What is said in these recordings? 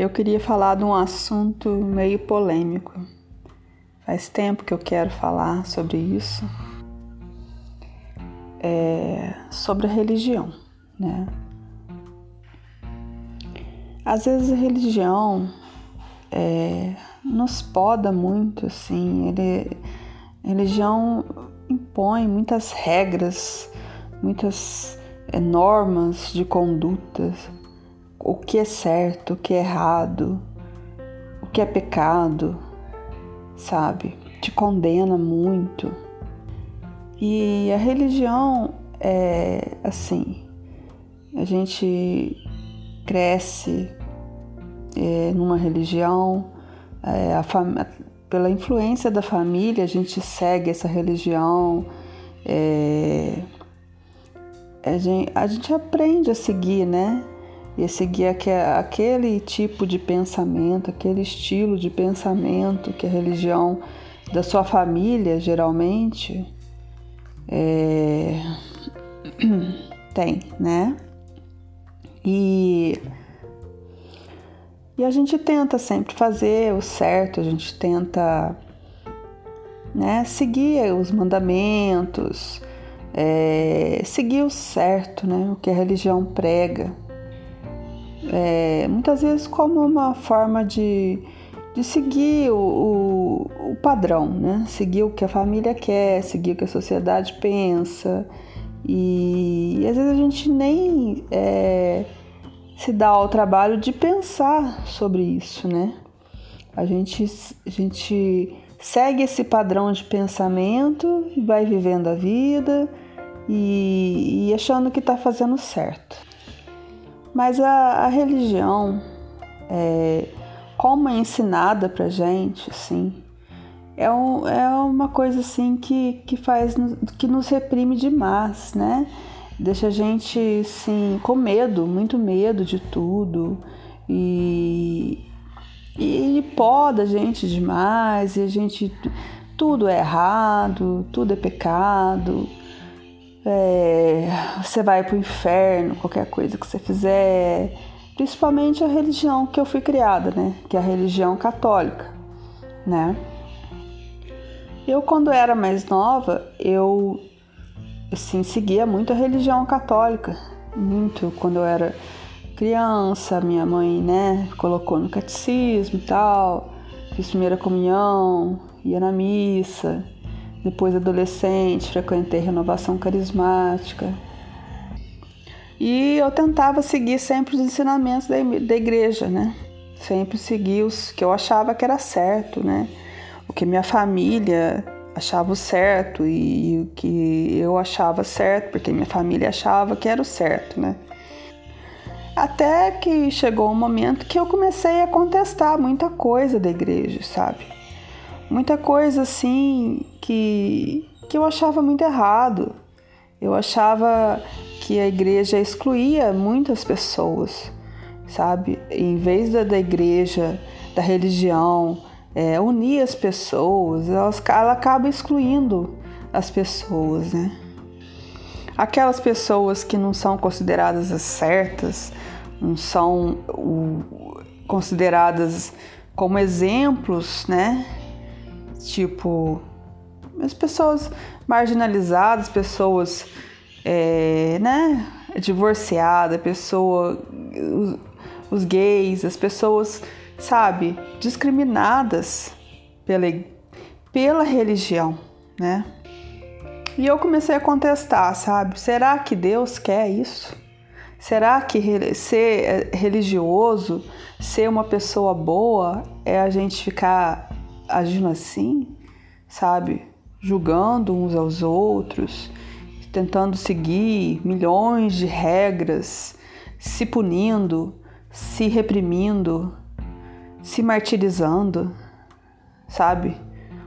Eu queria falar de um assunto meio polêmico. Faz tempo que eu quero falar sobre isso. É sobre a religião, né? Às vezes a religião é, nos poda muito, assim. Ele, a religião impõe muitas regras, muitas é, normas de conduta o que é certo, o que é errado, o que é pecado, sabe? Te condena muito. E a religião é assim, a gente cresce é, numa religião, é, pela influência da família, a gente segue essa religião, é, a, gente, a gente aprende a seguir, né? E seguir aquele tipo de pensamento, aquele estilo de pensamento que a religião da sua família geralmente é, tem, né? E, e a gente tenta sempre fazer o certo, a gente tenta né, seguir os mandamentos, é, seguir o certo, né, o que a religião prega é, muitas vezes como uma forma de, de seguir o, o, o, padrão, né? Seguir o que a família quer, seguir o que a sociedade pensa. E, e às vezes a gente nem é, se dá ao trabalho de pensar sobre isso, né? A gente, a gente segue esse padrão de pensamento e vai vivendo a vida e, e achando que está fazendo certo. Mas a, a religião, é, como é ensinada pra gente, assim, é, um, é uma coisa assim que, que faz que nos reprime demais, né? Deixa a gente assim, com medo, muito medo de tudo e, e poda a gente demais, e a gente tudo é errado, tudo é pecado, é, você vai para o inferno, qualquer coisa que você fizer, principalmente a religião que eu fui criada, né? Que é a religião católica, né? Eu quando era mais nova, eu assim seguia muito a religião católica, muito quando eu era criança, minha mãe, né, colocou no catecismo e tal, fiz primeira comunhão, ia na missa, depois, adolescente, frequentei renovação carismática. E eu tentava seguir sempre os ensinamentos da, igreja, né? Sempre seguir os que eu achava que era certo, né? O que minha família achava certo e o que eu achava certo, porque minha família achava que era o certo, né? Até que chegou um momento que eu comecei a contestar muita coisa da igreja, sabe? Muita coisa assim que, que eu achava muito errado. Eu achava que a igreja excluía muitas pessoas, sabe? Em vez da, da igreja, da religião, é, unir as pessoas, elas, ela acaba excluindo as pessoas, né? Aquelas pessoas que não são consideradas as certas, não são o, consideradas como exemplos, né? Tipo as pessoas marginalizadas, pessoas é, né, divorciadas, pessoa, os, os, gays, as pessoas, sabe, discriminadas pela, pela religião, né? E eu comecei a contestar, sabe? Será que Deus quer isso? Será que ser religioso, ser uma pessoa boa, é a gente ficar agindo assim, sabe? Julgando uns aos outros, tentando seguir milhões de regras, se punindo, se reprimindo, se martirizando, sabe?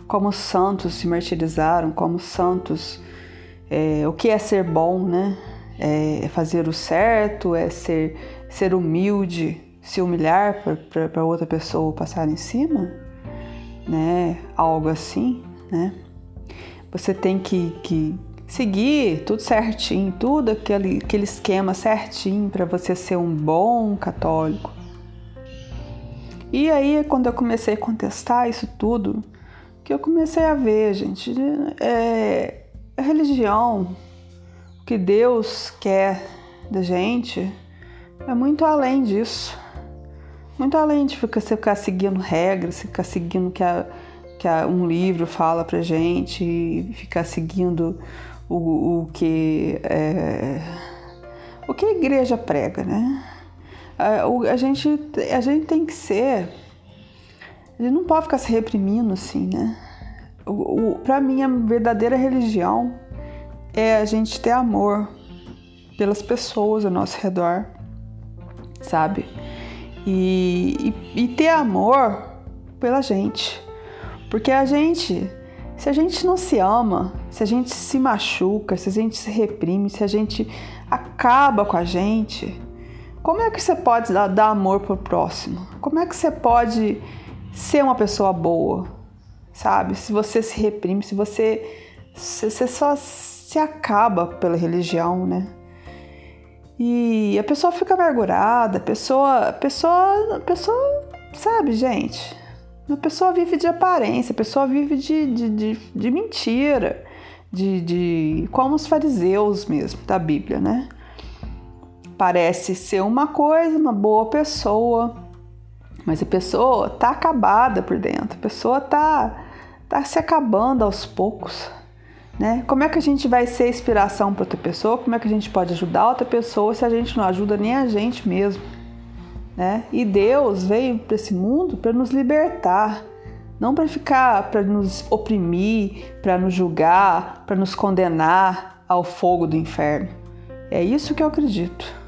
Como os santos se martirizaram, como os santos. É, o que é ser bom, né? É fazer o certo, é ser, ser humilde, se humilhar para outra pessoa passar em cima né? Algo assim, né? Você tem que, que seguir tudo certinho, tudo aquele, aquele esquema certinho para você ser um bom católico. E aí, quando eu comecei a contestar isso tudo, que eu comecei a ver, gente, é, a religião, o que Deus quer da gente, é muito além disso. Muito além de você ficar seguindo regras, ficar seguindo que, a, que a, um livro fala pra gente, ficar seguindo o, o que é, o que a igreja prega, né? A, a, gente, a gente tem que ser. A gente não pode ficar se reprimindo assim, né? O, o, para mim, a verdadeira religião é a gente ter amor pelas pessoas ao nosso redor, sabe? E, e, e ter amor pela gente. Porque a gente, se a gente não se ama, se a gente se machuca, se a gente se reprime, se a gente acaba com a gente, como é que você pode dar, amor pro próximo? Como é que você pode ser uma pessoa boa? Sabe? Se você se reprime, se você, se você só se acaba pela religião, né? E a pessoa fica amargurada, a pessoa, a pessoa, a pessoa, sabe, gente? A pessoa vive de aparência, a pessoa vive de, de, de, de mentira, de, de como os fariseus mesmo da Bíblia, né? parece ser uma coisa, uma boa pessoa, mas a pessoa tá acabada por dentro, a pessoa tá, tá se acabando aos poucos. Né? Como é que a gente vai ser inspiração para outra pessoa? Como é que a gente pode ajudar outra pessoa se a gente não ajuda nem a gente mesmo? Né? E Deus veio para esse mundo para nos libertar, não para ficar, para nos oprimir, para nos julgar, para nos condenar ao fogo do inferno. É isso que eu acredito.